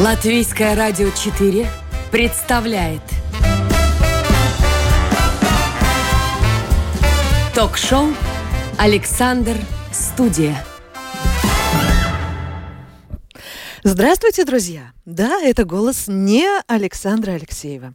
Латвийское радио 4 представляет Ток-шоу «Александр Студия». Здравствуйте, друзья! Да, это голос не Александра Алексеева.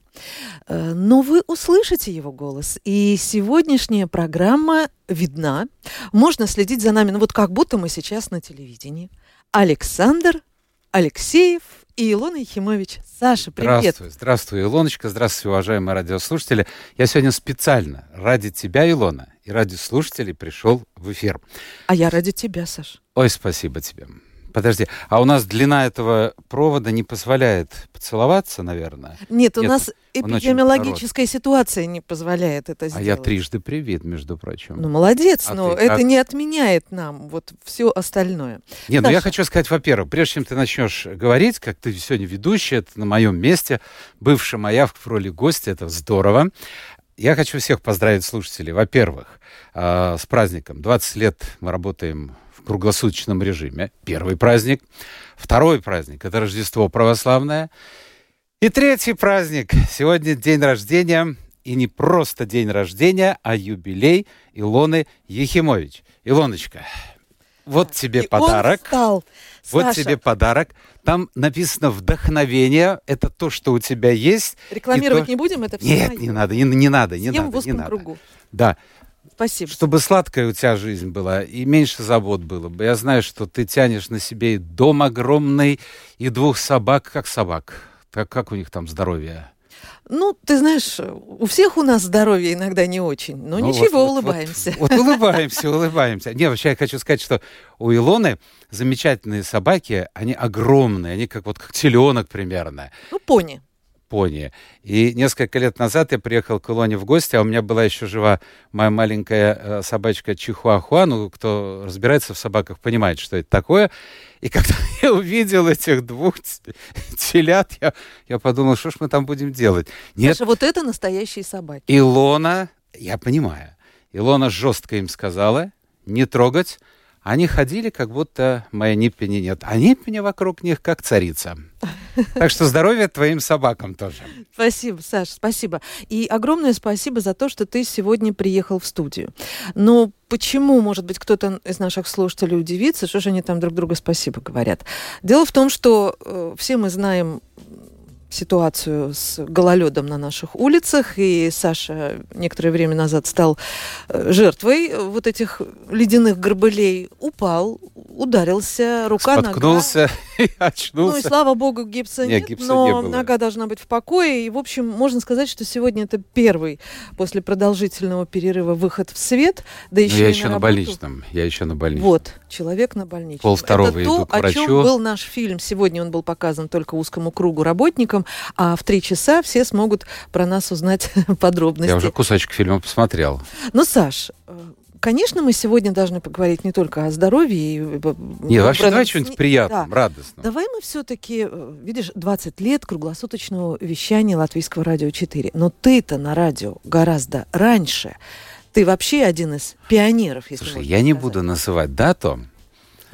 Э, но вы услышите его голос. И сегодняшняя программа видна. Можно следить за нами, ну вот как будто мы сейчас на телевидении. Александр Алексеев и Илона Ехимович. Саша, привет. Здравствуй, здравствуй, Илоночка, здравствуйте, уважаемые радиослушатели. Я сегодня специально ради тебя, Илона, и ради слушателей пришел в эфир. А я ради тебя, Саша. Ой, спасибо тебе. Подожди, а у нас длина этого провода не позволяет поцеловаться, наверное? Нет, у Нет, нас эпидемиологическая ситуация не позволяет это сделать. А я трижды привит, между прочим. Ну, молодец, а но ты, это а... не отменяет нам вот все остальное. Нет, ну я хочу сказать, во-первых, прежде чем ты начнешь говорить, как ты сегодня ведущий, это на моем месте, бывшая моя в роли гостя, это здорово. Я хочу всех поздравить слушателей. Во-первых, э, с праздником. 20 лет мы работаем круглосуточном режиме. Первый праздник. Второй праздник – это Рождество православное. И третий праздник. Сегодня день рождения. И не просто день рождения, а юбилей Илоны Ехимович. Илоночка, вот тебе и подарок. Он встал. Вот Саша. тебе подарок. Там написано вдохновение. Это то, что у тебя есть. Рекламировать то... не будем, это все. Нет, не надо, не, не надо, не Съем надо. В не надо. кругу. Да. Спасибо. Чтобы сладкая у тебя жизнь была и меньше забот было бы. Я знаю, что ты тянешь на себе и дом огромный, и двух собак, как собак. Так как у них там здоровье? Ну, ты знаешь, у всех у нас здоровье иногда не очень, но ну, ничего, вот, улыбаемся. Вот, вот, вот улыбаемся, улыбаемся. Не, вообще я хочу сказать, что у Илоны замечательные собаки, они огромные, они как вот как теленок примерно. Ну, пони. Японии. И несколько лет назад я приехал к Илоне в гости, а у меня была еще жива моя маленькая э, собачка Чихуахуа. Ну, кто разбирается в собаках, понимает, что это такое. И когда я увидел этих двух телят, я, я подумал, что ж мы там будем делать. Нет. Саша, вот это настоящие собаки. Илона, я понимаю, Илона жестко им сказала, не трогать, они ходили, как будто моей Ниппени нет. А Ниппени вокруг них как царица. Так что здоровья твоим собакам тоже. Спасибо, Саша, спасибо. И огромное спасибо за то, что ты сегодня приехал в студию. Но почему, может быть, кто-то из наших слушателей удивится, что же они там друг другу спасибо говорят? Дело в том, что э, все мы знаем ситуацию с гололедом на наших улицах, и Саша некоторое время назад стал э, жертвой вот этих ледяных горбылей, упал, ударился, рука, Споткнулся нога. и очнулся. Ну и слава богу, гипса нет, нет гипса но не было. нога должна быть в покое. И, в общем, можно сказать, что сегодня это первый после продолжительного перерыва выход в свет. Да еще но я на еще работу. на больничном. Я еще на больничном. Вот, человек на больничном. Пол второго это иду то, к врачу. о чем был наш фильм. Сегодня он был показан только узкому кругу работникам, а в три часа все смогут про нас узнать подробности. Я уже кусочек фильма посмотрел. Ну, Саш, э, Конечно, мы сегодня должны поговорить не только о здоровье. Э, Нет, вообще давай что-нибудь приятное, да. радостное. Давай мы все-таки, э, видишь, 20 лет круглосуточного вещания Латвийского радио 4. Но ты-то на радио гораздо раньше. Ты вообще один из пионеров, если Слушай, я не сказать. буду называть дату.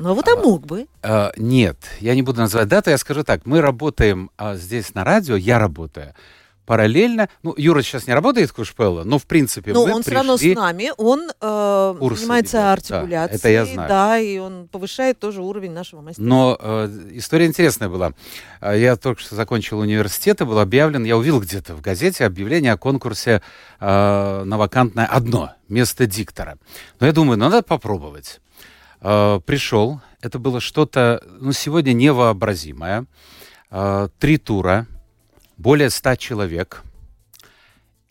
Ну, а вот а мог бы. А, нет, я не буду называть дату, я скажу так. Мы работаем а, здесь на радио, я работаю параллельно, ну, Юра сейчас не работает в Кушпелло, но в принципе но мы он пришли... все равно с нами, он э, занимается ведет. артикуляцией, да, это я знаю. да, и он повышает тоже уровень нашего мастера. Но э, история интересная была. А, я только что закончил университет, и был объявлен, я увидел где-то в газете объявление о конкурсе э, на вакантное одно место диктора. Но я думаю, ну, надо попробовать. Э, пришел, это было что-то, ну, сегодня невообразимое. Э, три тура, более ста человек.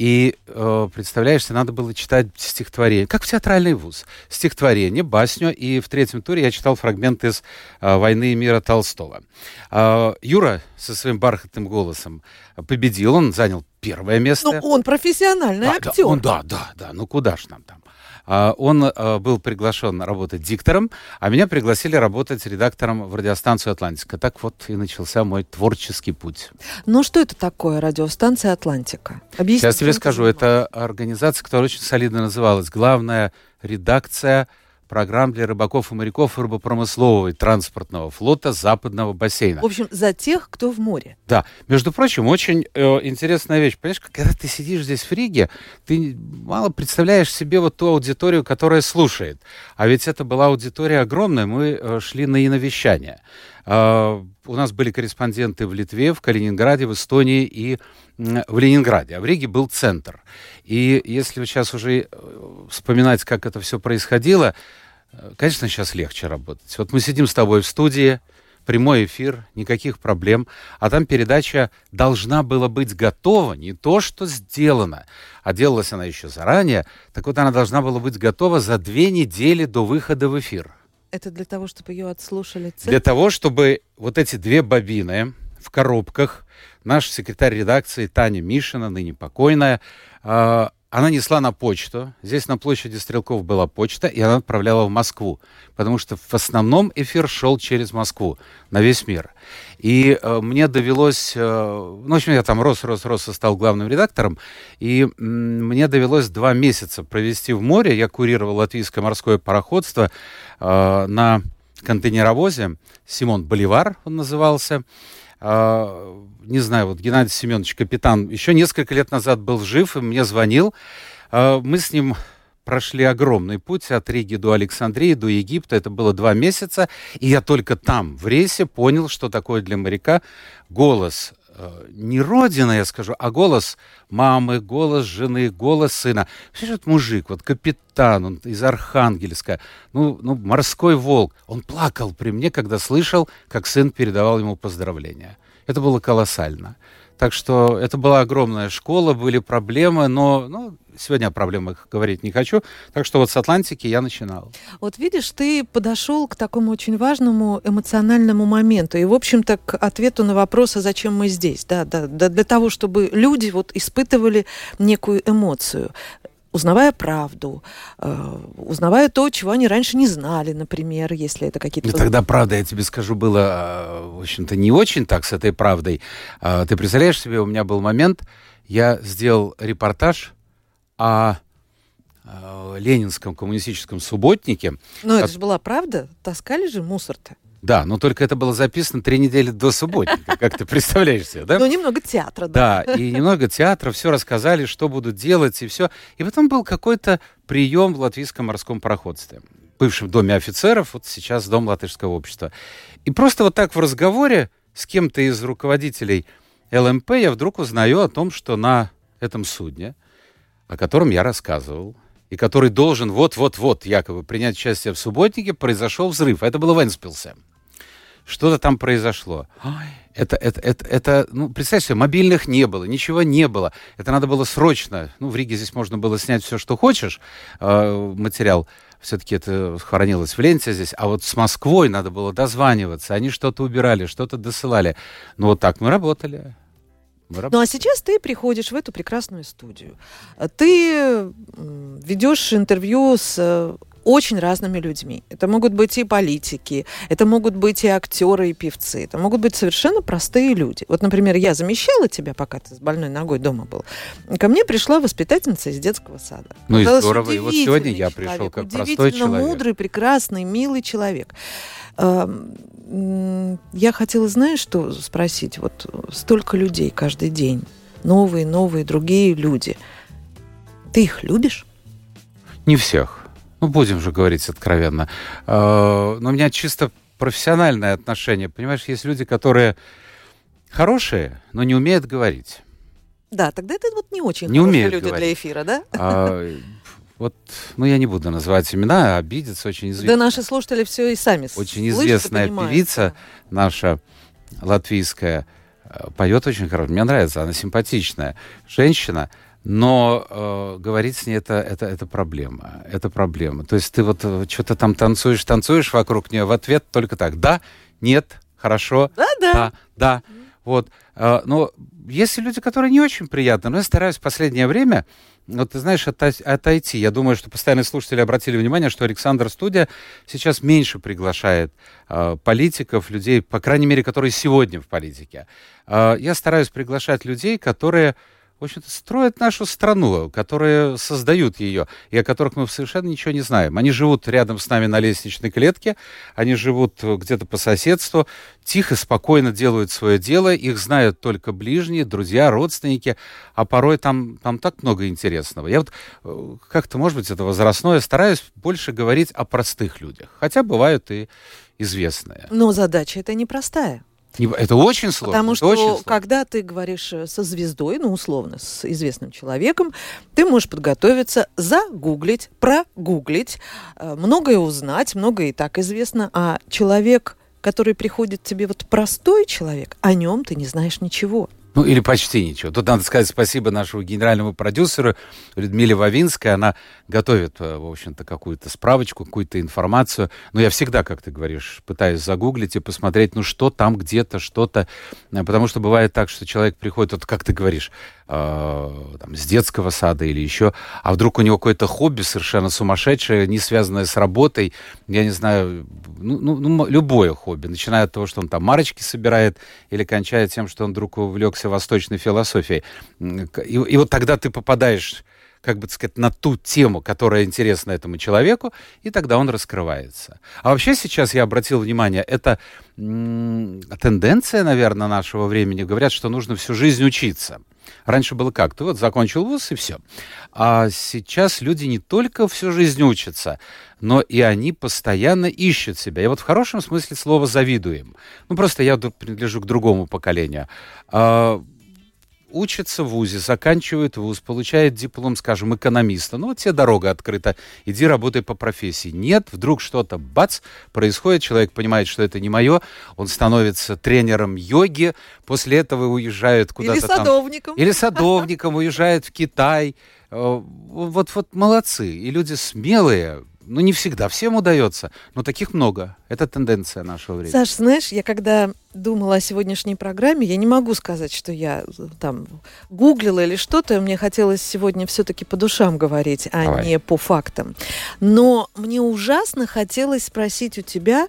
И, э, представляешь, надо было читать стихотворение, как в театральный вуз. Стихотворение, басню, и в третьем туре я читал фрагмент из э, «Войны и мира» Толстого. Э, Юра со своим бархатным голосом победил, он занял первое место. Ну, он профессиональный да, актер. Да, он, да, да, да, ну куда ж нам там. А, он а, был приглашен работать диктором, а меня пригласили работать редактором в радиостанцию «Атлантика». Так вот и начался мой творческий путь. Ну что это такое радиостанция «Атлантика»? Объясни, Сейчас тебе скажу. Это организация, которая очень солидно называлась «Главная редакция программ для рыбаков и моряков рыбопромыслового и транспортного флота западного бассейна. В общем, за тех, кто в море. Да. Между прочим, очень э, интересная вещь. Понимаешь, когда ты сидишь здесь в Риге, ты мало представляешь себе вот ту аудиторию, которая слушает. А ведь это была аудитория огромная. Мы э, шли на иновещание. Э, у нас были корреспонденты в Литве, в Калининграде, в Эстонии и в Ленинграде. А в Риге был центр. И если сейчас уже э, вспоминать, как это все происходило, э, конечно, сейчас легче работать. Вот мы сидим с тобой в студии, прямой эфир, никаких проблем. А там передача должна была быть готова, не то, что сделана, а делалась она еще заранее. Так вот, она должна была быть готова за две недели до выхода в эфир. Это для того, чтобы ее отслушали цепь? Для того, чтобы вот эти две бобины в коробках, наш секретарь редакции Таня Мишина, ныне покойная, а, она несла на почту. Здесь на площади Стрелков была почта, и она отправляла в Москву. Потому что в основном эфир шел через Москву на весь мир. И э, мне довелось... Э, ну, в общем, я там рос, рос, рос и стал главным редактором. И э, мне довелось два месяца провести в море. Я курировал латвийское морское пароходство э, на контейнеровозе. Симон Боливар он назывался. А, не знаю, вот Геннадий Семенович, капитан, еще несколько лет назад был жив и мне звонил. А, мы с ним прошли огромный путь от Риги до Александрии, до Египта. Это было два месяца. И я только там, в рейсе, понял, что такое для моряка голос не родина, я скажу, а голос мамы, голос жены, голос сына. Все этот мужик, вот капитан, он из Архангельска, ну, ну, морской волк, он плакал при мне, когда слышал, как сын передавал ему поздравления. Это было колоссально. Так что это была огромная школа, были проблемы, но ну, сегодня о проблемах говорить не хочу. Так что вот с Атлантики я начинал. Вот видишь, ты подошел к такому очень важному эмоциональному моменту. И, в общем-то, к ответу на вопрос, а зачем мы здесь? Да, да, да, для того, чтобы люди вот испытывали некую эмоцию узнавая правду, э, узнавая то, чего они раньше не знали, например, если это какие-то... Ну, тогда правда, я тебе скажу, было, э, в общем-то, не очень так с этой правдой. Э, ты представляешь себе, у меня был момент, я сделал репортаж о ленинском коммунистическом субботнике. Но это же была правда? Таскали же мусор-то? Да, но только это было записано три недели до субботника, как ты представляешь себе, да? Ну, немного театра, да. Да, и немного театра, все рассказали, что будут делать, и все. И потом был какой-то прием в латвийском морском пароходстве, бывшем доме офицеров, вот сейчас дом латышского общества. И просто вот так в разговоре с кем-то из руководителей ЛМП я вдруг узнаю о том, что на этом судне, о котором я рассказывал, и который должен вот-вот-вот якобы принять участие в субботнике, произошел взрыв. Это было в Энспилсе что-то там произошло. Это, это, это, это, ну, представьте себе, мобильных не было, ничего не было. Это надо было срочно. Ну, в Риге здесь можно было снять все, что хочешь, э, материал. Все-таки это хранилось в ленте здесь. А вот с Москвой надо было дозваниваться. Они что-то убирали, что-то досылали. Ну, вот так мы работали. Ну а сейчас ты приходишь в эту прекрасную студию. Ты ведешь интервью с очень разными людьми. Это могут быть и политики, это могут быть и актеры, и певцы, это могут быть совершенно простые люди. Вот, например, я замещала тебя, пока ты с больной ногой дома был. Ко мне пришла воспитательница из детского сада. Ну и здорово. И вот сегодня я пришел как простой человек. мудрый, прекрасный, милый человек. Я хотела, знаешь, что спросить? Вот столько людей каждый день. Новые, новые, другие люди. Ты их любишь? Не всех. Ну, будем же говорить откровенно. А, но у меня чисто профессиональное отношение. Понимаешь, есть люди, которые хорошие, но не умеют говорить. Да, тогда это вот не очень не умеют люди говорить. для эфира, да? А, вот, ну, я не буду называть имена, обидеться очень известная. Да наши слушатели все и сами Очень известная певица наша, латвийская, э, поет очень хорошо. Мне нравится, она симпатичная женщина но э, говорить с ней это, это, это проблема. Это проблема. То есть ты вот э, что-то там танцуешь, танцуешь вокруг нее, в ответ только так. Да, нет, хорошо. Да, да. Да, да. Вот. Э, но есть люди, которые не очень приятны. Но я стараюсь в последнее время, вот ты знаешь, отойти. Я думаю, что постоянные слушатели обратили внимание, что Александр Студия сейчас меньше приглашает э, политиков, людей, по крайней мере, которые сегодня в политике. Э, я стараюсь приглашать людей, которые в общем-то, строят нашу страну, которые создают ее, и о которых мы совершенно ничего не знаем. Они живут рядом с нами на лестничной клетке, они живут где-то по соседству, тихо, спокойно делают свое дело, их знают только ближние, друзья, родственники, а порой там, там так много интересного. Я вот э, как-то, может быть, это возрастное, стараюсь больше говорить о простых людях, хотя бывают и известные. Но задача это непростая. Это очень сложно. Потому что сложно. когда ты говоришь э, со звездой, ну, условно, с известным человеком, ты можешь подготовиться, загуглить, прогуглить, э, многое узнать, многое и так известно, а человек, который приходит тебе, вот простой человек, о нем ты не знаешь ничего. Ну, или почти ничего. Тут надо сказать спасибо нашему генеральному продюсеру Людмиле Вавинской. Она готовит, э, в общем-то, какую-то справочку, какую-то информацию. Но я всегда, как ты говоришь, пытаюсь загуглить и посмотреть, ну, что там где-то, что-то. Э, потому что бывает так, что человек приходит, вот как ты говоришь, там, с детского сада или еще, а вдруг у него какое-то хобби совершенно сумасшедшее, не связанное с работой, я не знаю, ну, ну, ну любое хобби, начиная от того, что он там марочки собирает, или кончая тем, что он вдруг увлекся восточной философией. И, и вот тогда ты попадаешь как бы сказать, на ту тему, которая интересна этому человеку, и тогда он раскрывается. А вообще сейчас я обратил внимание, это тенденция, наверное, нашего времени. Говорят, что нужно всю жизнь учиться. Раньше было как? Ты вот закончил вуз и все. А сейчас люди не только всю жизнь учатся, но и они постоянно ищут себя. И вот в хорошем смысле слова завидуем. Ну, просто я принадлежу к другому поколению. А, учится в ВУЗе, заканчивает ВУЗ, получает диплом, скажем, экономиста. Ну, вот тебе дорога открыта, иди работай по профессии. Нет, вдруг что-то, бац, происходит, человек понимает, что это не мое, он становится тренером йоги, после этого уезжает куда-то Или садовником. Там, или садовником, уезжает в Китай. Э, вот, вот молодцы. И люди смелые, ну, не всегда всем удается, но таких много. Это тенденция нашего времени. Саш, знаешь, я когда думала о сегодняшней программе, я не могу сказать, что я там гуглила или что-то. Мне хотелось сегодня все-таки по душам говорить, а Давай. не по фактам. Но мне ужасно хотелось спросить у тебя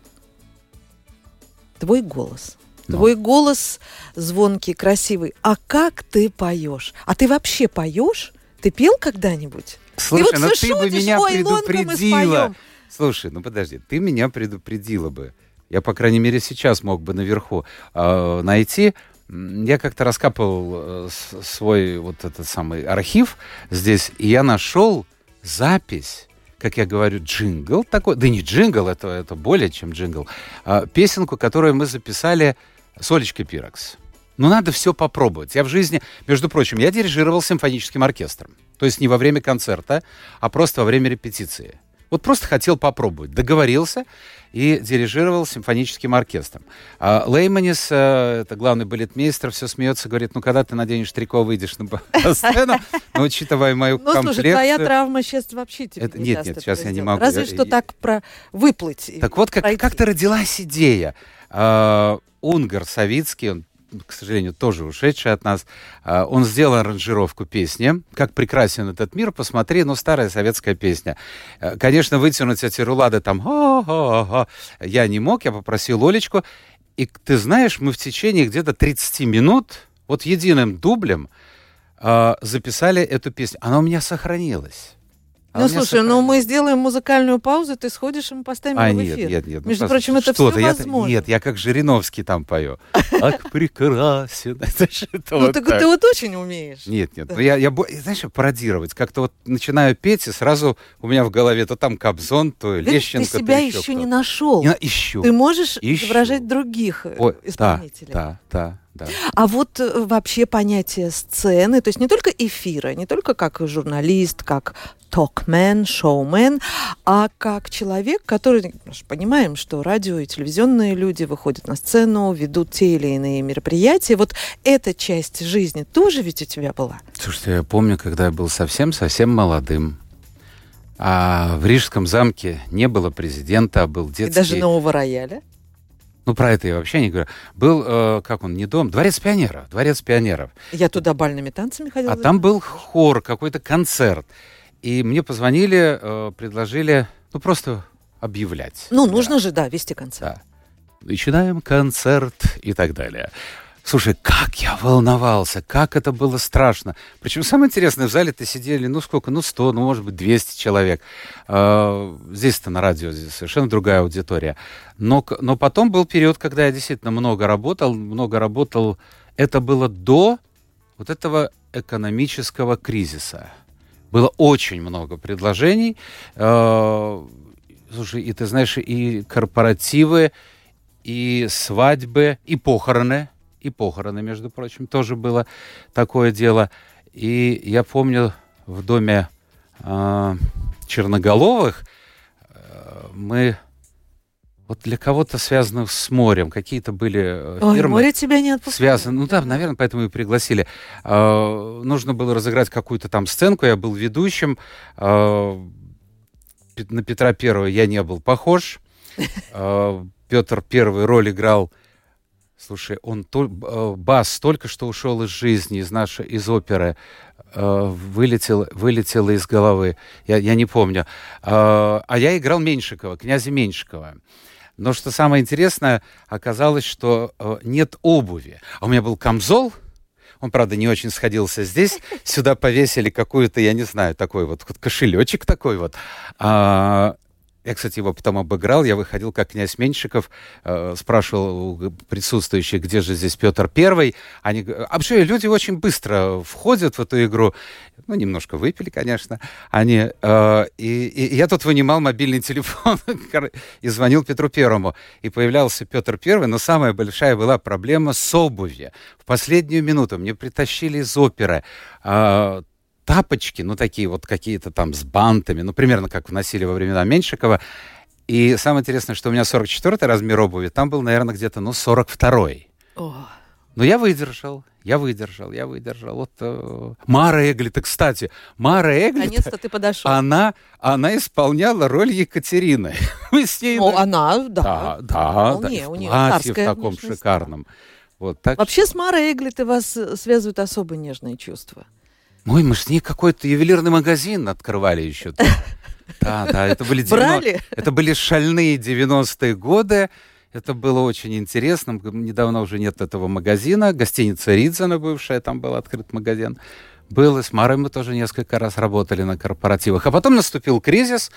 твой голос. Но. Твой голос звонкий, красивый. А как ты поешь? А ты вообще поешь? Ты пел когда-нибудь? Слушай, ну ты бы меня предупредила. Слушай, ну подожди, ты меня предупредила бы. Я, по крайней мере, сейчас мог бы наверху э, найти. Я как-то раскапывал э, свой вот этот самый архив здесь, и я нашел запись как я говорю, джингл такой, да не джингл, это, это более чем джингл, а, песенку, которую мы записали с Олечкой Пирокс. Ну, надо все попробовать. Я в жизни, между прочим, я дирижировал симфоническим оркестром. То есть не во время концерта, а просто во время репетиции. Вот просто хотел попробовать. Договорился и дирижировал симфоническим оркестром. А Лейманис, э, это главный балетмейстер, все смеется, говорит, ну когда ты наденешь трико, выйдешь на сцену, но учитывая мою ну, комплекцию... Ну, слушай, твоя травма сейчас вообще тебе это, Нет, нет, сейчас я не могу. Разве что так про выплыть. Так вот, как, как-то родилась идея. Uh, Унгар Савицкий, он к сожалению, тоже ушедший от нас, а, он сделал аранжировку песни. Как прекрасен этот мир, посмотри, ну, старая советская песня. Э, конечно, вытянуть эти рулады там я не мог, я попросил Олечку. И ты знаешь, мы в течение где-то 30 минут, вот единым дублем, а, записали эту песню. Она у меня сохранилась. А ну, слушай, сохранилось. ну мы сделаем музыкальную паузу, ты сходишь, и мы поставим а, его в эфир. нет, нет. Ну, Между ну, прочим, это все я, возможно. Нет, я как Жириновский там пою. Ах, прекрасен. Ну, так ты вот очень умеешь. Нет, нет. Ну, я, знаешь, пародировать. Как-то вот начинаю петь, и сразу у меня в голове то там Кобзон, то Лещенко. Ты себя еще не нашел. Ищу. Ты можешь изображать других э, исполнителей. Да, да, да. А вот э, вообще понятие сцены, то есть не только эфира, не только как журналист, как токмен, шоумен, а как человек, который, мы же понимаем, что радио и телевизионные люди выходят на сцену, ведут те или иные мероприятия. Вот эта часть жизни тоже ведь у тебя была? Слушайте, я помню, когда я был совсем-совсем молодым, а в Рижском замке не было президента, а был детский... И даже нового рояля? Ну, про это я вообще не говорю. Был, э, как он, не дом, дворец пионеров. Дворец пионеров. Я туда бальными танцами ходила. А там был хор, какой-то концерт. И мне позвонили, э, предложили, ну, просто объявлять. Ну, да. нужно же, да, вести концерт. Да. Начинаем концерт и так далее. Слушай, как я волновался, как это было страшно. Причем самое интересное, в зале-то сидели, ну сколько, ну 100, ну может быть 200 человек. А, здесь-то на радио здесь совершенно другая аудитория. Но, но потом был период, когда я действительно много работал, много работал. Это было до вот этого экономического кризиса. Было очень много предложений. А, слушай, и ты знаешь, и корпоративы, и свадьбы, и похороны – и похороны, между прочим, тоже было такое дело. И я помню в доме э, Черноголовых э, мы вот для кого-то связанных с морем, какие-то были э, Ой, фирмы. море тебя не отпускает. Связаны, ну да, наверное, поэтому и пригласили. Э, нужно было разыграть какую-то там сценку, я был ведущим. Э, на Петра Первого я не был похож. Э, Петр Первый роль играл Слушай, он то, э, бас только что ушел из жизни, из нашей, из оперы, э, вылетел, вылетело из головы. Я, я не помню. Э, а я играл Меньшикова, князя Меньшикова. Но что самое интересное, оказалось, что нет обуви. А у меня был камзол, он, правда, не очень сходился здесь. Сюда повесили какую-то, я не знаю, такой вот кошелечек такой вот. А, я, кстати, его потом обыграл. Я выходил как князь Меньшиков, э, спрашивал у присутствующих, где же здесь Петр Первый. Они, а вообще люди очень быстро входят в эту игру. Ну, немножко выпили, конечно. Они, э, и, и я тут вынимал мобильный телефон и звонил Петру Первому. И появлялся Петр Первый, но самая большая была проблема с обувью. В последнюю минуту мне притащили из оперы э, тапочки, ну, такие вот какие-то там с бантами, ну, примерно как носили во времена Меньшикова. И самое интересное, что у меня 44 размер обуви, там был, наверное, где-то, ну, 42-й. Но я выдержал, я выдержал, я выдержал. Вот э, Мара Эглита, кстати, Мара Эглита... Наконец-то ты подошел. Она, она исполняла роль Екатерины. Мы с ней... Ну, она, да. Да, да, да. в платье в таком шикарном. Вот, так Вообще с Марой Эглитой вас связывают особо нежные чувства. Ой, мы с ней какой-то ювелирный магазин открывали еще. Да, да, это были, 90... это были шальные 90-е годы. Это было очень интересно. Недавно уже нет этого магазина. Гостиница Ридзена бывшая, там был открыт магазин. Был, и с Марой мы тоже несколько раз работали на корпоративах. А потом наступил кризис.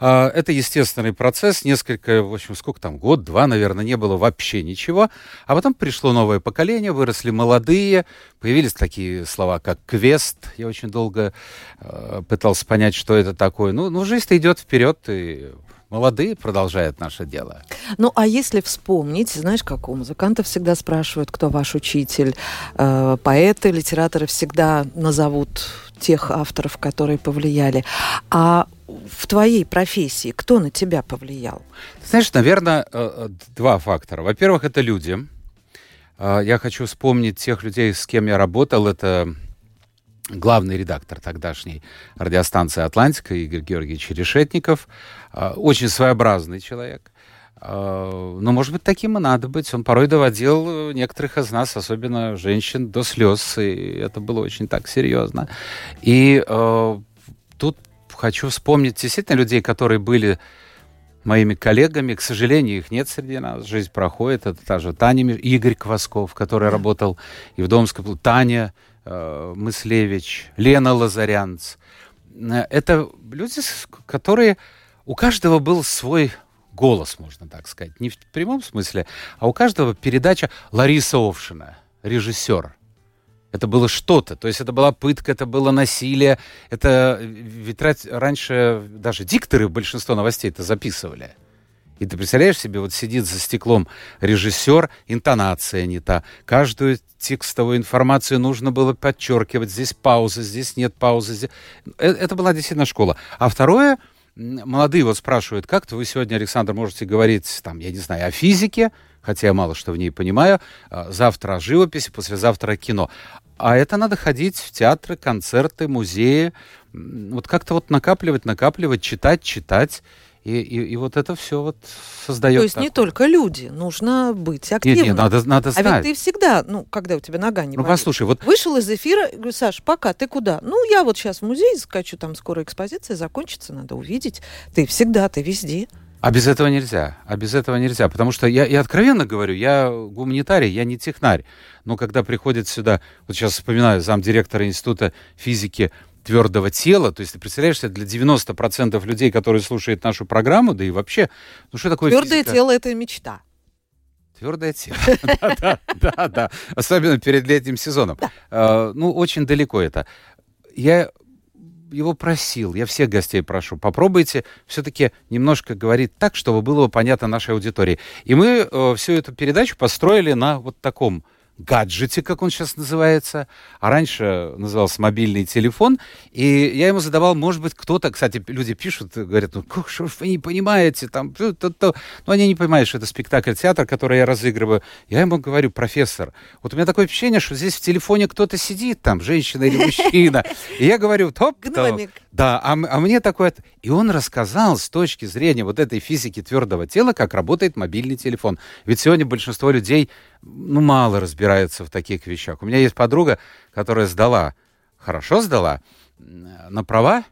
А, это естественный процесс. Несколько, в общем, сколько там, год-два, наверное, не было вообще ничего. А потом пришло новое поколение, выросли молодые, появились такие слова, как квест. Я очень долго э, пытался понять, что это такое. Ну, ну жизнь идет вперед, и молодые продолжают наше дело. Ну, а если вспомнить, знаешь, как у музыкантов всегда спрашивают, кто ваш учитель, э, поэты, литераторы всегда назовут тех авторов, которые повлияли. А в твоей профессии кто на тебя повлиял? Знаешь, наверное, э, э, два фактора. Во-первых, это люди. Э, я хочу вспомнить тех людей, с кем я работал. Это главный редактор тогдашней радиостанции «Атлантика» Игорь Георгиевич Решетников. Очень своеобразный человек. Но, может быть, таким и надо быть. Он порой доводил некоторых из нас, особенно женщин, до слез, и это было очень так серьезно. И э, тут хочу вспомнить действительно людей, которые были моими коллегами. К сожалению, их нет среди нас. Жизнь проходит. Это та же Таня, Игорь Квасков, который работал и в Домском, Таня э, Мыслевич, Лена Лазарянц. Э, это люди, которые... У каждого был свой голос, можно так сказать. Не в прямом смысле, а у каждого передача Лариса Овшина, режиссер. Это было что-то. То есть это была пытка, это было насилие. Это ведь раньше даже дикторы большинство новостей это записывали. И ты представляешь себе, вот сидит за стеклом режиссер, интонация не та. Каждую текстовую информацию нужно было подчеркивать. Здесь пауза, здесь нет паузы. Здесь... Э, это была действительно школа. А второе, молодые вот спрашивают, как-то вы сегодня, Александр, можете говорить, там, я не знаю, о физике, хотя я мало что в ней понимаю, а, завтра о живописи, послезавтра кино. А это надо ходить в театры, концерты, музеи, вот как-то вот накапливать, накапливать, читать, читать. И, и, и вот это все вот создает. То есть такое. не только люди, нужно быть активным. Нет, нет, надо, надо знать. А ведь ты всегда, ну, когда у тебя нога не Ну, болит, послушай, вот... Вышел из эфира, говорю, Саш, пока, ты куда? Ну, я вот сейчас в музей скачу, там скоро экспозиция закончится, надо увидеть. Ты всегда, ты везде. А без этого нельзя. А без этого нельзя. Потому что я, я откровенно говорю, я гуманитарий, я не технарь. Но когда приходит сюда, вот сейчас вспоминаю, замдиректора Института физики твердого тела, то есть ты представляешь себе, для 90% людей, которые слушают нашу программу, да и вообще, ну что такое Твердое физика? тело – это мечта. Твердое тело. Да, да, да. Особенно перед летним сезоном. А, ну, очень далеко это. Я его просил, я всех гостей прошу, попробуйте все-таки немножко говорить так, чтобы было понятно нашей аудитории. И мы э, всю эту передачу построили на вот таком гаджете, как он сейчас называется, а раньше назывался мобильный телефон, и я ему задавал, может быть, кто-то, кстати, люди пишут, говорят, ну, как, что ж вы не понимаете, там, то, то, то. но они не понимают, что это спектакль-театр, который я разыгрываю. Я ему говорю, профессор, вот у меня такое впечатление, что здесь в телефоне кто-то сидит, там, женщина или мужчина, и я говорю, топ. Да, а, а мне такое... И он рассказал с точки зрения вот этой физики твердого тела, как работает мобильный телефон. Ведь сегодня большинство людей, ну, мало разбираются в таких вещах. У меня есть подруга, которая сдала, хорошо сдала, на права,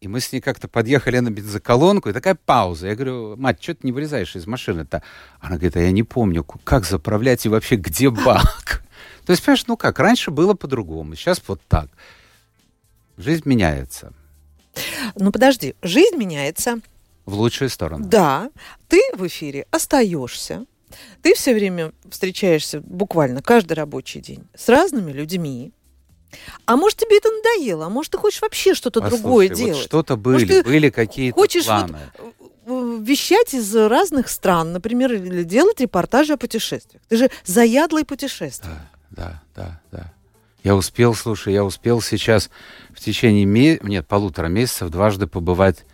и мы с ней как-то подъехали на бензоколонку, и такая пауза. Я говорю, мать, что ты не вылезаешь из машины-то? Она говорит, а я не помню, как заправлять и вообще где бак. То есть, понимаешь, ну как, раньше было по-другому, сейчас вот так. Жизнь меняется. Ну подожди, жизнь меняется. В лучшую сторону. Да, ты в эфире остаешься. Ты все время встречаешься буквально каждый рабочий день с разными людьми. А может, тебе это надоело, а может, ты хочешь вообще что-то Послушай, другое вот делать. что-то Может, были, ты были какие-то хочешь планы. вот, э, вещать из разных стран, например, или делать репортажи о путешествиях. Ты же заядлый путешествие. Да, да, да. Я успел, слушай, я успел сейчас в течение ме... нет, полутора месяцев дважды побывать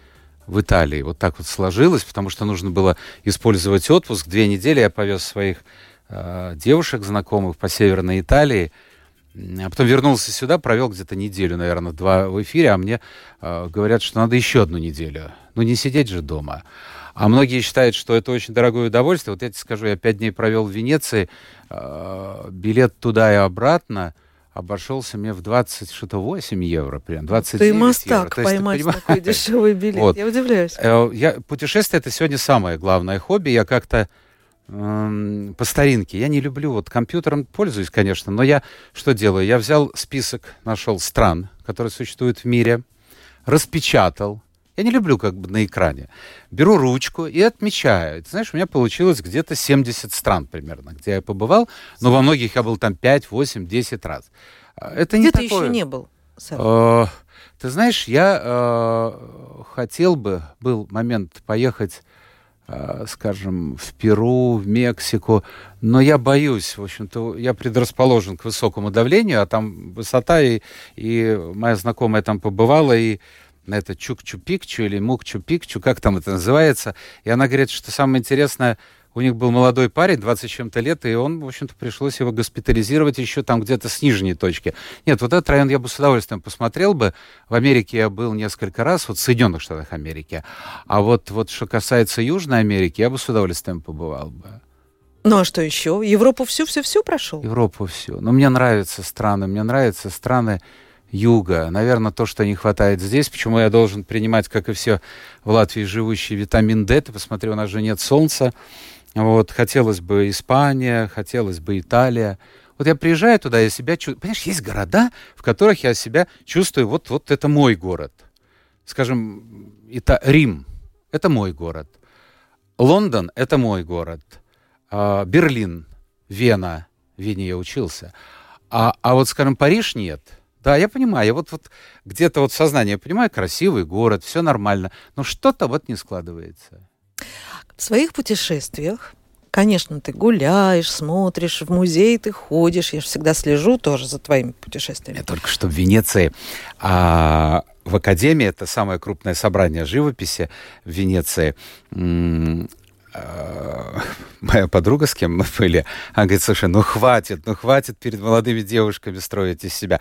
в Италии. Вот так вот сложилось, потому что нужно было использовать отпуск. Две недели я повез своих э, девушек знакомых по Северной Италии. А потом вернулся сюда, провел где-то неделю, наверное, два в эфире, а мне э, говорят, что надо еще одну неделю. Ну, не сидеть же дома. А многие считают, что это очень дорогое удовольствие. Вот я тебе скажу, я пять дней провел в Венеции, э, билет туда и обратно обошелся мне в 20, что-то 8 евро, прям 29 Ты евро. мастак есть, ты поймать понимаешь? такой дешевый билет. Вот. Я удивляюсь. Э, Я, путешествие это сегодня самое главное хобби. Я как-то эм, по старинке. Я не люблю, вот компьютером пользуюсь, конечно, но я что делаю? Я взял список, нашел стран, которые существуют в мире, распечатал. Я не люблю как бы на экране. Беру ручку и отмечаю. Ты знаешь, у меня получилось где-то 70 стран примерно, где я побывал, но во многих я был там 5, 8, 10 раз. А, Это не Где ты такое... еще не был? Саш? Э, Ты знаешь, я э, хотел бы, был момент поехать, э, скажем, в Перу, в Мексику, но я боюсь, в общем-то, я предрасположен к высокому давлению, а там высота, и, и моя знакомая там побывала, и это Чукчу-Пикчу или Мукчу-Пикчу, как там это называется, и она говорит, что самое интересное, у них был молодой парень, 20 с чем-то лет, и он, в общем-то, пришлось его госпитализировать еще там где-то с нижней точки. Нет, вот этот район я бы с удовольствием посмотрел бы. В Америке я был несколько раз, вот в Соединенных Штатах Америки. А вот, вот что касается Южной Америки, я бы с удовольствием побывал бы. Ну а что еще? Европу все-все-все прошел? Европу все. Но мне нравятся страны, мне нравятся страны юга. Наверное, то, что не хватает здесь, почему я должен принимать, как и все в Латвии живущие, витамин D. Ты посмотри, у нас же нет солнца. Вот, хотелось бы Испания, хотелось бы Италия. Вот я приезжаю туда, я себя чувствую... Понимаешь, есть города, в которых я себя чувствую, вот, вот это мой город. Скажем, Ита... Рим — это мой город. Лондон — это мой город. А, Берлин, Вена, в Вене я учился. А, а вот, скажем, Париж нет. Да, я понимаю, я вот, вот где-то вот в сознании, я понимаю, красивый город, все нормально, но что-то вот не складывается. В своих путешествиях, конечно, ты гуляешь, смотришь, в музей ты ходишь. Я же всегда слежу тоже за твоими путешествиями. Я только что в Венеции, а в Академии, это самое крупное собрание живописи в Венеции, а, моя подруга, с кем мы были, она говорит, слушай, ну хватит, ну хватит перед молодыми девушками строить из себя.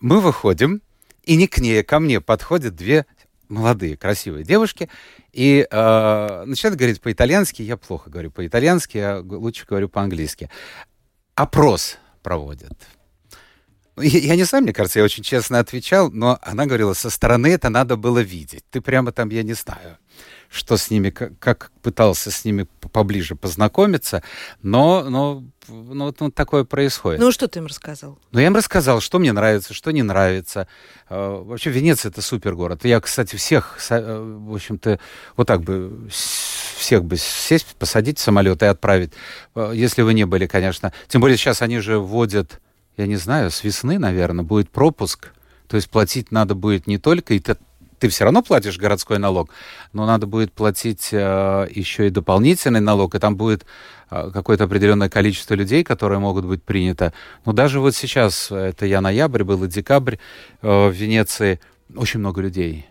Мы выходим, и не к ней, а ко мне подходят две молодые, красивые девушки, и э, начинают говорить по-итальянски, я плохо говорю по-итальянски, я лучше говорю по-английски. Опрос проводят. Я, я не знаю, мне кажется, я очень честно отвечал, но она говорила, со стороны это надо было видеть. Ты прямо там, я не знаю, что с ними, как, как пытался с ними поближе познакомиться, но, но, но вот, вот такое происходит. Ну, что ты им рассказал? Ну, я им рассказал, что мне нравится, что не нравится. А, вообще, Венеция — это супер город. Я, кстати, всех, э, в общем-то, вот так бы всех бы сесть, посадить в самолет и отправить, а, если вы не были, конечно. Тем более сейчас они же вводят, я не знаю, с весны, наверное, будет пропуск. То есть платить надо будет не только, и ты, все равно платишь городской налог, но надо будет платить э, еще и дополнительный налог, и там будет э, какое-то определенное количество людей, которые могут быть приняты. Но даже вот сейчас, это я ноябрь, был и декабрь э, в Венеции, очень много людей.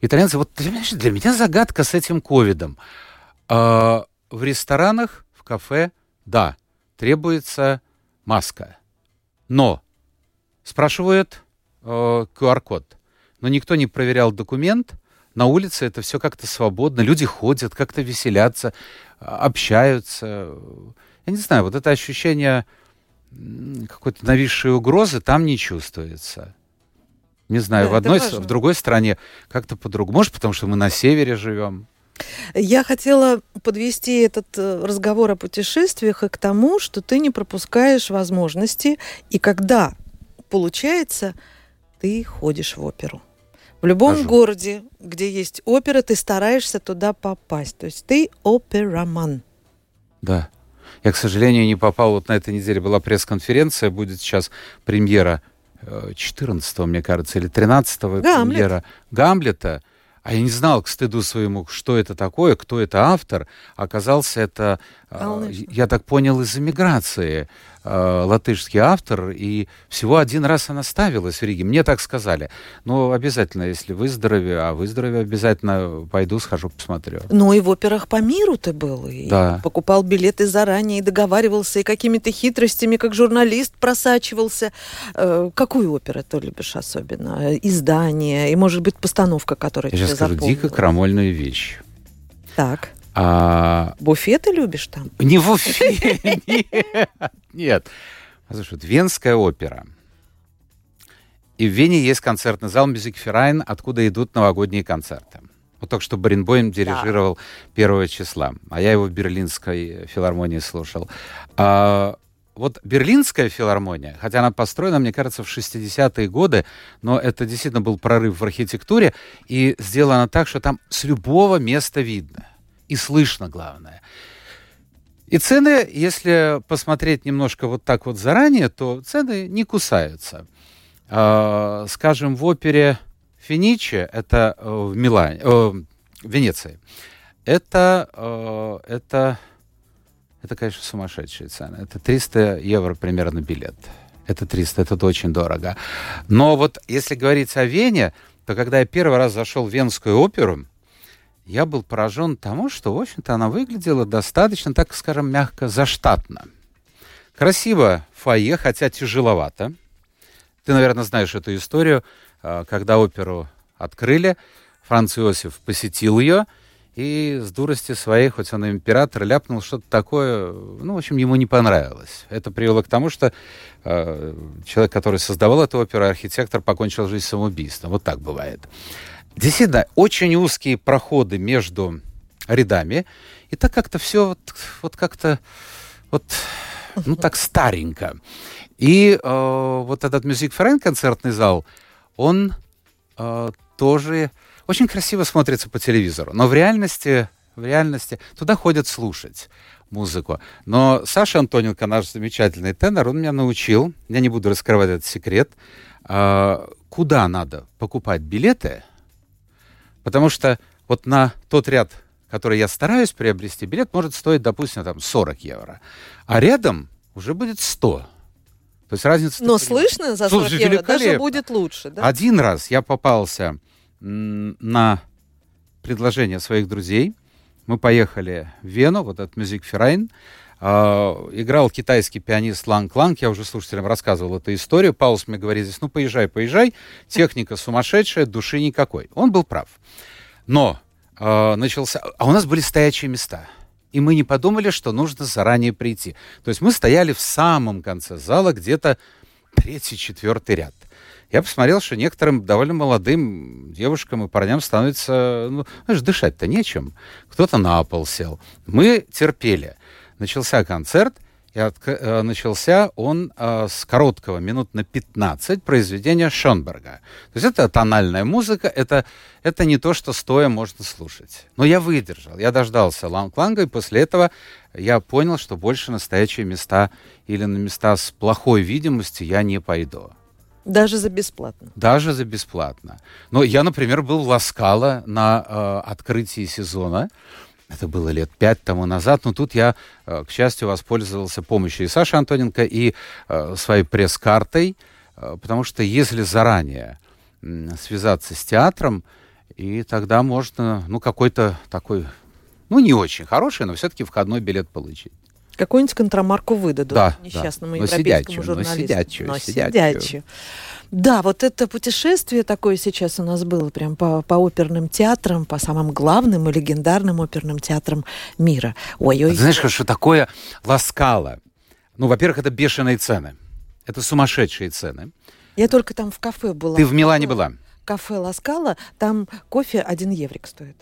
Итальянцы, вот для меня, для меня загадка с этим ковидом. В ресторанах, в кафе, да, требуется маска. Но спрашивают э, QR-код но никто не проверял документ. На улице это все как-то свободно, люди ходят, как-то веселятся, а, общаются. Я не знаю, вот это ощущение какой-то нависшей угрозы там не чувствуется. Не знаю, да, в одной, в другой стране как-то по-другому. Может, потому что мы на севере живем. Я хотела подвести этот э, разговор о путешествиях и к тому, что ты не пропускаешь возможности, и когда получается, ты ходишь в оперу. В любом Хожу. городе, где есть опера, ты стараешься туда попасть. То есть ты операман. Да. Я, к сожалению, не попал. Вот на этой неделе была пресс-конференция, будет сейчас премьера 14 э, мне кажется, или 13 премьера Гамлета. А я не знал, к стыду своему, что это такое, кто это автор. Оказался это, э, я так понял, из эмиграции латышский автор, и всего один раз она ставилась в Риге. Мне так сказали. Но обязательно, если выздоровею, а выздоровею, обязательно пойду, схожу, посмотрю. Ну и в операх по миру ты был, и да. покупал билеты заранее, и договаривался, и какими-то хитростями, как журналист, просачивался. Э, какую оперу ты любишь особенно? Издание, и, может быть, постановка, которая Я тебе сейчас скажу дико крамольную вещь. Так. А... Буфеты любишь там? Не буфет, нет. Нет. Слушай, Венская опера. И в Вене есть концертный зал Мюзикферайн, откуда идут новогодние концерты. Вот только что Баренбойм дирижировал да. 1 числа, а я его в Берлинской филармонии слушал. А, вот Берлинская филармония, хотя она построена, мне кажется, в 60-е годы, но это действительно был прорыв в архитектуре, и сделано так, что там с любого места видно и слышно, главное. И цены, если посмотреть немножко вот так вот заранее, то цены не кусаются. Э, скажем, в опере Финиче, это э, в Милане, э, в Венеции, это, э, это, это, конечно, сумасшедшие цены. Это 300 евро примерно билет. Это 300, это очень дорого. Но вот если говорить о Вене, то когда я первый раз зашел в Венскую оперу, я был поражен тому, что, в общем-то, она выглядела достаточно, так скажем, мягко заштатно. Красиво фойе, хотя тяжеловато. Ты, наверное, знаешь эту историю, а, когда оперу открыли, Франц Иосиф посетил ее, и с дурости своей, хоть он император, ляпнул что-то такое, ну, в общем, ему не понравилось. Это привело к тому, что э, человек, который создавал эту оперу, архитектор, покончил жизнь самоубийством. Вот так бывает. Действительно, очень узкие проходы между рядами. И так как-то все вот, вот как-то вот, ну так старенько. И э, вот этот Music Friend концертный зал, он э, тоже очень красиво смотрится по телевизору. Но в реальности, в реальности туда ходят слушать музыку. Но Саша Антоненко, наш замечательный тенор, он меня научил, я не буду раскрывать этот секрет, э, куда надо покупать билеты – Потому что вот на тот ряд, который я стараюсь приобрести, билет может стоить, допустим, там 40 евро. А рядом уже будет 100. То есть разница... Но слышно за 40 Слушай, евро даже будет лучше, да? Один раз я попался на предложение своих друзей. Мы поехали в Вену, вот этот Music Verein. Uh, играл китайский пианист Ланг Ланг, я уже слушателям рассказывал эту историю. Паулс мне говорит здесь, ну поезжай, поезжай, техника сумасшедшая, души никакой. Он был прав. Но uh, начался... А у нас были стоячие места. И мы не подумали, что нужно заранее прийти. То есть мы стояли в самом конце зала, где-то третий, четвертый ряд. я посмотрел, что некоторым довольно молодым девушкам и парням становится, ну, знаешь, дышать-то нечем. Кто-то на пол сел. Мы терпели. Начался концерт, и от, э, начался он э, с короткого, минут на 15, произведения Шонберга. То есть это тональная музыка, это, это не то, что стоя можно слушать. Но я выдержал, я дождался Ланг-Ланга, и после этого я понял, что больше на стоячие места или на места с плохой видимостью я не пойду. Даже за бесплатно. Даже за бесплатно. Но я, например, был в Ласкало на э, открытии сезона. Это было лет пять тому назад, но тут я, э, к счастью, воспользовался помощью и Саши Антоненко, и э, своей пресс-картой, э, потому что если заранее связаться с театром, и тогда можно, ну, какой-то такой, ну, не очень хороший, но все-таки входной билет получить. Какую-нибудь контрамарку выдадут да, несчастному да. европейскому но журналисту. Но сидячую, но сидячую. сидячую. Да, вот это путешествие такое сейчас у нас было прям по, по оперным театрам, по самым главным и легендарным оперным театрам мира. Ой-ой. Ты знаешь, что такое ласкало? Ну, во-первых, это бешеные цены. Это сумасшедшие цены. Я только там в кафе была. Ты в Милане была? Кафе Ласкала, там кофе один еврик стоит.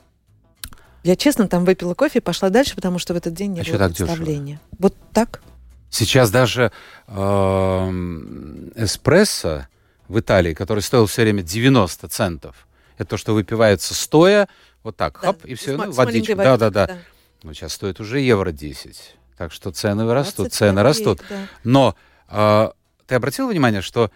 Я честно там выпила кофе и пошла дальше, потому что в этот день не а было так представления. Дешево? Вот так? Сейчас даже э, эспрессо в Италии, который стоил все время 90 центов. Это то, что выпивается стоя, вот так, да, хап, и все, ну, водичка. Да, да, да, да. Ну, сейчас стоит уже евро 10. Так что цены растут, цены растут. Да. Но э, ты обратил внимание, что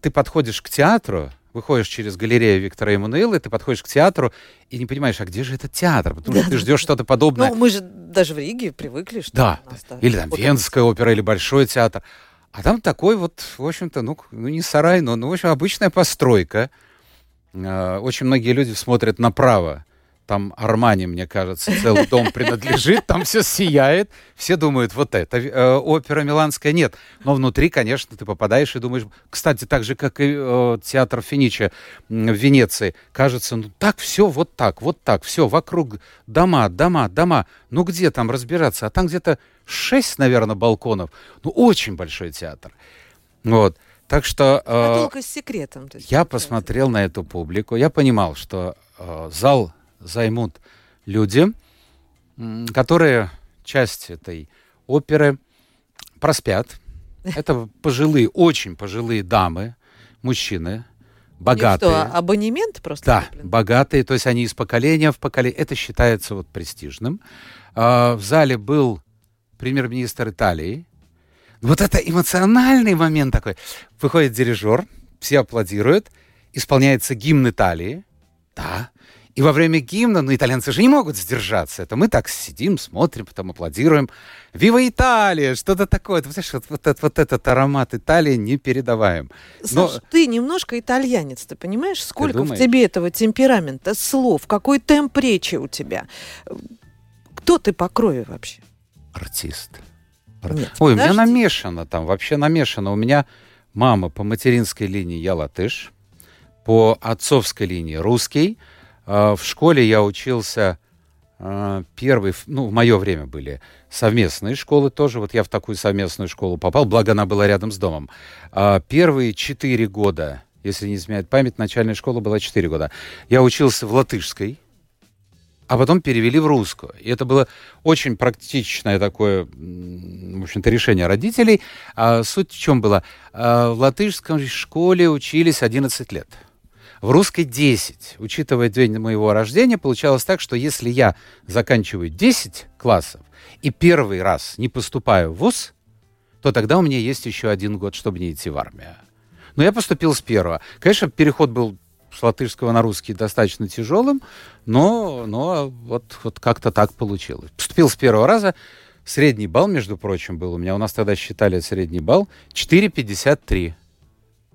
ты подходишь к театру, выходишь через галерею Виктора Эммануила, и ты подходишь к театру и не понимаешь, а где же этот театр? Потому что да, ты ждешь да. что-то подобное. Ну, мы же даже в Риге привыкли, что да, да. Или там Венская опера, или Большой театр. А там такой вот, в общем-то, ну, ну не сарай, но, ну, в общем, обычная постройка. Э, очень многие люди смотрят направо. Там Армани, мне кажется, целый дом принадлежит, там все сияет. Все думают, вот это э, опера миланская. Нет. Но внутри, конечно, ты попадаешь и думаешь... Кстати, так же, как и э, театр Финича в Венеции. Кажется, ну так все, вот так, вот так. Все, вокруг дома, дома, дома. Ну где там разбираться? А там где-то шесть, наверное, балконов. Ну, очень большой театр. Вот. Так что... Э, только с секретом. я посмотрел на эту публику. Я понимал, что э, зал займут люди, которые часть этой оперы проспят. Это пожилые, очень пожилые дамы, мужчины, богатые. что, абонемент просто? Да, куплен? богатые, то есть они из поколения в поколение. Это считается вот престижным. А, в зале был премьер-министр Италии. Вот это эмоциональный момент такой. Выходит дирижер, все аплодируют, исполняется гимн Италии. Да, и во время гимна, ну, итальянцы же не могут сдержаться. Это мы так сидим, смотрим, потом аплодируем. «Вива Италия!» Что-то такое. Ты знаешь, вот, вот, вот этот аромат Италии не передаваем. Но... Саш, ты немножко итальянец, ты понимаешь? Сколько ты в тебе этого темперамента, слов, какой темп речи у тебя? Кто ты по крови вообще? Артист. Нет, Ой, подожди. у меня намешано там, вообще намешано. У меня мама по материнской линии я латыш, по отцовской линии русский, в школе я учился а, первый, ну, в мое время были совместные школы тоже. Вот я в такую совместную школу попал, благо она была рядом с домом. А, первые четыре года, если не изменяет память, начальная школа была четыре года. Я учился в латышской, а потом перевели в русскую. И это было очень практичное такое, в общем-то, решение родителей. А суть в чем была? В латышской школе учились 11 лет. В русской 10. Учитывая день моего рождения, получалось так, что если я заканчиваю 10 классов и первый раз не поступаю в ВУЗ, то тогда у меня есть еще один год, чтобы не идти в армию. Но я поступил с первого. Конечно, переход был с латышского на русский достаточно тяжелым, но, но вот, вот как-то так получилось. Поступил с первого раза. Средний балл, между прочим, был у меня. У нас тогда считали средний балл 4,53.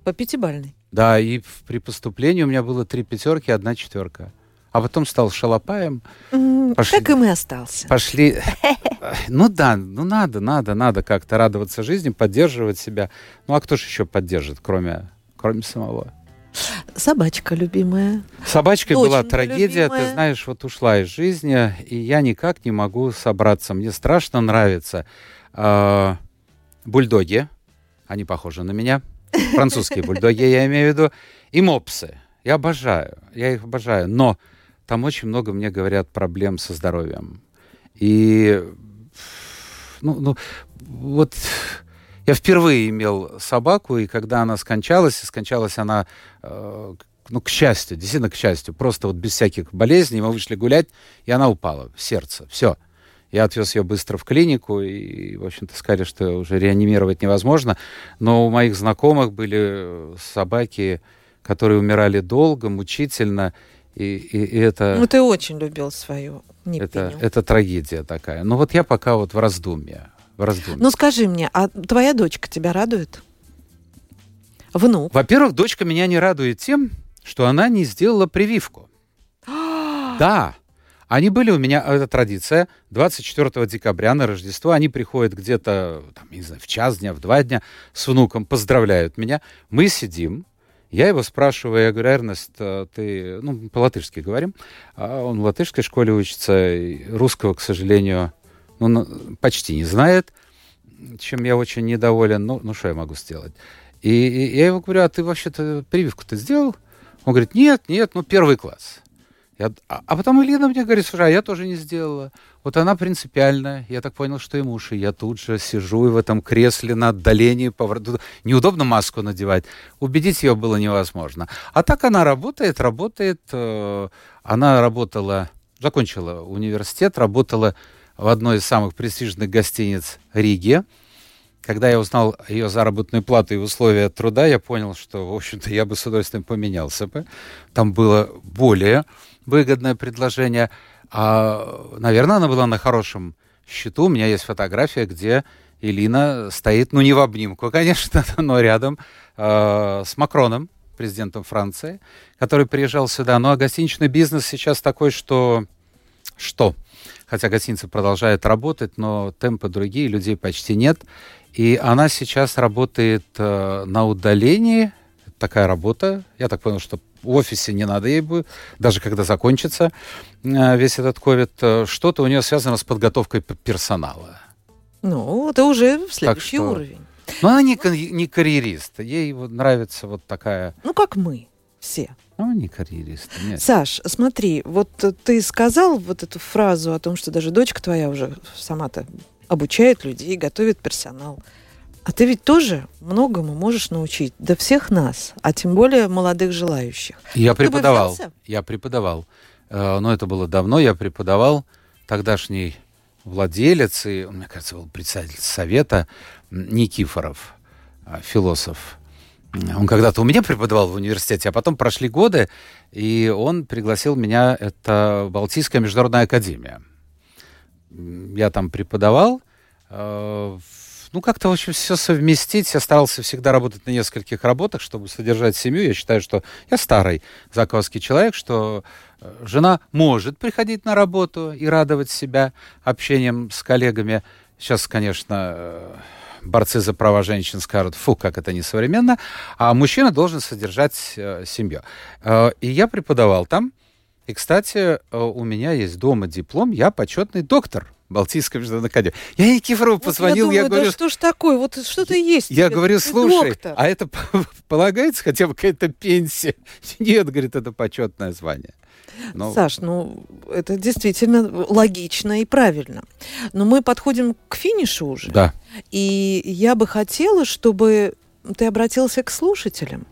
По пятибальной. Да, и при поступлении у меня было три пятерки, одна четверка. А потом стал шалопаем. Mm, пошли, так и мы остался. Пошли. Ну да, ну надо, надо, надо как-то радоваться жизни, поддерживать себя. Ну а кто же еще поддержит, кроме, кроме самого? Собачка любимая. Собачкой была трагедия, любимая. ты знаешь, вот ушла из жизни, и я никак не могу собраться. Мне страшно нравится. Э, бульдоги, они похожи на меня французские бульдоги, я имею в виду, и мопсы. Я обожаю, я их обожаю, но там очень много мне говорят проблем со здоровьем. И, ну, ну вот я впервые имел собаку, и когда она скончалась, и скончалась она, э, ну, к счастью, действительно к счастью, просто вот без всяких болезней, мы вышли гулять, и она упала сердце, все. Я отвез ее быстро в клинику, и, в общем-то, сказали, что уже реанимировать невозможно. Но у моих знакомых были собаки, которые умирали долго, мучительно, и, и, и это... Ну, ты очень любил свою это, это трагедия такая. Ну, вот я пока вот в раздумье. В раздумье. Ну, скажи мне, а твоя дочка тебя радует? Внук? Во-первых, дочка меня не радует тем, что она не сделала прививку. да. Они были у меня, это традиция, 24 декабря на Рождество, они приходят где-то, там, не знаю, в час дня, в два дня с внуком, поздравляют меня. Мы сидим, я его спрашиваю, я говорю, Эрнест, а ты, ну, по-латышски говорим, а он в латышской школе учится, русского, к сожалению, ну, почти не знает, чем я очень недоволен. Ну, ну что я могу сделать? И, и я его говорю, а ты вообще-то прививку-то сделал? Он говорит, нет, нет, ну, первый класс. Я, а, а потом Элина мне говорит, слушай, а я тоже не сделала. Вот она принципиальная. Я так понял, что и муж. И я тут же сижу и в этом кресле на отдалении. Поворот... Неудобно маску надевать. Убедить ее было невозможно. А так она работает, работает. Э, она работала, закончила университет, работала в одной из самых престижных гостиниц Риги. Когда я узнал ее заработную плату и условия труда, я понял, что, в общем-то, я бы с удовольствием поменялся бы. Там было более выгодное предложение. А, наверное, она была на хорошем счету. У меня есть фотография, где Элина стоит, ну, не в обнимку, конечно, но рядом э, с Макроном, президентом Франции, который приезжал сюда. Ну, а гостиничный бизнес сейчас такой, что... Что? Хотя гостиница продолжает работать, но темпы другие, людей почти нет. И она сейчас работает э, на удалении. Такая работа. Я так понял, что в офисе не надо ей будет, даже когда закончится э, весь этот ковид, э, что-то у нее связано с подготовкой персонала. Ну, это уже следующий что... уровень. Но она не, не карьерист, ей вот нравится вот такая... Ну, как мы все. Ну, не карьерист, нет. Саш, смотри, вот ты сказал вот эту фразу о том, что даже дочка твоя уже сама-то обучает людей, готовит персонал. А ты ведь тоже многому можешь научить, да всех нас, а тем более молодых желающих. Я ты преподавал, я преподавал. Э, но это было давно, я преподавал. Тогдашний владелец, и, мне кажется, был председатель совета Никифоров, э, философ. Он когда-то у меня преподавал в университете, а потом прошли годы, и он пригласил меня, это Балтийская международная академия. Я там преподавал, э, ну, как-то, в общем, все совместить. Я старался всегда работать на нескольких работах, чтобы содержать семью. Я считаю, что я старый заковский человек, что э, жена может приходить на работу и радовать себя общением с коллегами. Сейчас, конечно, э, борцы за права женщин скажут, фу, как это несовременно, а мужчина должен содержать э, семью. И я преподавал там. И, кстати, у меня есть дома диплом, я почетный доктор Балтийская международная академия. Я Никифорову вот позвонил, я, думаю, я говорю... Да что ж такое, вот что-то есть. Я говорю, слушай, доктор. а это полагается хотя бы какая-то пенсия? Нет, говорит, это почетное звание. Но... Саш, ну это действительно логично и правильно. Но мы подходим к финишу уже. Да. И я бы хотела, чтобы ты обратился к слушателям.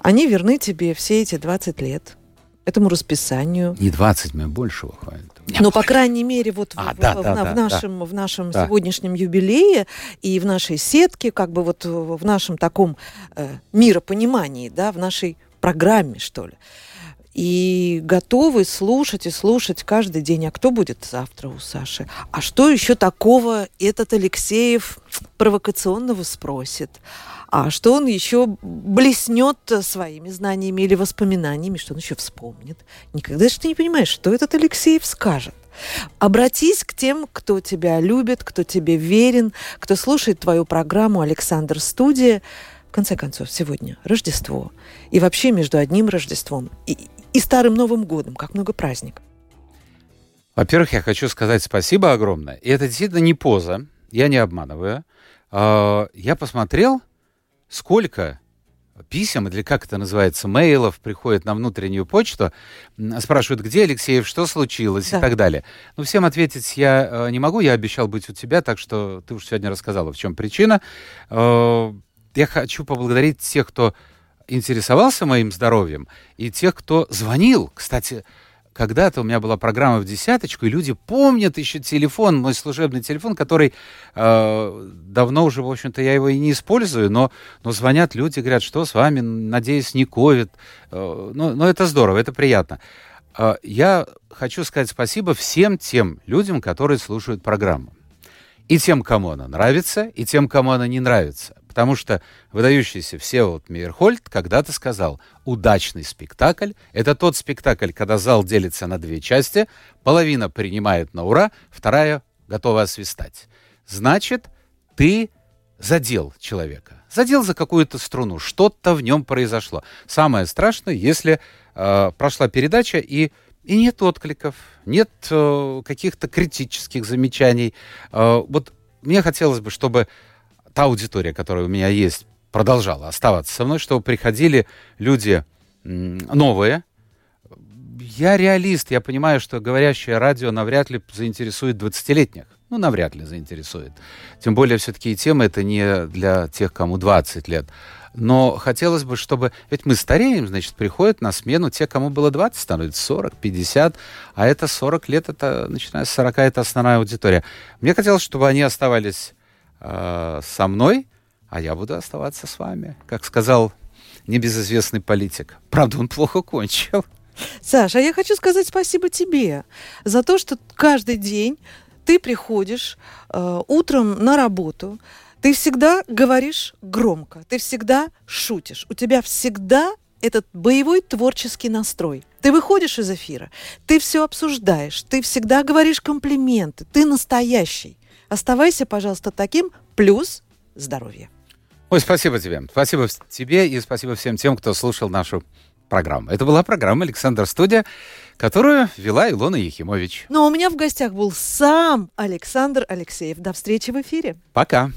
Они верны тебе все эти 20 лет этому расписанию. Не 20, мне большего хватит. Ну, по крайней мере, вот а, в, да, в, да, в, да, в нашем, да. в нашем да. сегодняшнем юбилее и в нашей сетке, как бы вот в нашем таком э, миропонимании, да, в нашей программе, что ли. И готовы слушать и слушать каждый день. А кто будет завтра у Саши? А что еще такого этот Алексеев провокационного спросит? А что он еще блеснет своими знаниями или воспоминаниями, что он еще вспомнит. Никогда же ты не понимаешь, что этот Алексеев скажет. Обратись к тем, кто тебя любит, кто тебе верен, кто слушает твою программу «Александр Студия». В конце концов, сегодня Рождество. И вообще между одним Рождеством и, и Старым Новым Годом, как много праздников. Во-первых, я хочу сказать спасибо огромное. И это действительно не поза, я не обманываю. А, я посмотрел сколько писем, или как это называется, мейлов приходит на внутреннюю почту, спрашивают, где Алексеев, что случилось да. и так далее. Ну, всем ответить я э, не могу, я обещал быть у тебя, так что ты уж сегодня рассказала, в чем причина. Э, я хочу поблагодарить тех, кто интересовался моим здоровьем, и тех, кто звонил. Кстати, когда-то у меня была программа в десяточку, и люди помнят еще телефон, мой служебный телефон, который э, давно уже, в общем-то, я его и не использую, но, но звонят люди, говорят, что с вами, надеюсь, не ковид. Э, ну, ну, это здорово, это приятно. Э, я хочу сказать спасибо всем тем людям, которые слушают программу. И тем, кому она нравится, и тем, кому она не нравится. Потому что выдающийся Всеволод Мейерхольд когда-то сказал, удачный спектакль — это тот спектакль, когда зал делится на две части, половина принимает на ура, вторая готова освистать. Значит, ты задел человека, задел за какую-то струну, что-то в нем произошло. Самое страшное, если э, прошла передача и и нет откликов, нет э, каких-то критических замечаний. Э, вот мне хотелось бы, чтобы та аудитория, которая у меня есть, продолжала оставаться со мной, чтобы приходили люди новые. Я реалист, я понимаю, что говорящее радио навряд ли заинтересует 20-летних. Ну, навряд ли заинтересует. Тем более, все-таки и тема это не для тех, кому 20 лет. Но хотелось бы, чтобы... Ведь мы стареем, значит, приходят на смену те, кому было 20, становится 40, 50, а это 40 лет, это, начиная с 40, это основная аудитория. Мне хотелось, чтобы они оставались э, со мной, а я буду оставаться с вами, как сказал небезызвестный политик. Правда, он плохо кончил. Саша, я хочу сказать спасибо тебе за то, что каждый день ты приходишь э, утром на работу, ты всегда говоришь громко, ты всегда шутишь, у тебя всегда этот боевой творческий настрой. Ты выходишь из эфира, ты все обсуждаешь, ты всегда говоришь комплименты, ты настоящий. Оставайся, пожалуйста, таким, плюс здоровье. Ой, спасибо тебе. Спасибо тебе и спасибо всем тем, кто слушал нашу программу. Это была программа «Александр Студия», которую вела Илона Ехимович. Но у меня в гостях был сам Александр Алексеев. До встречи в эфире. Пока.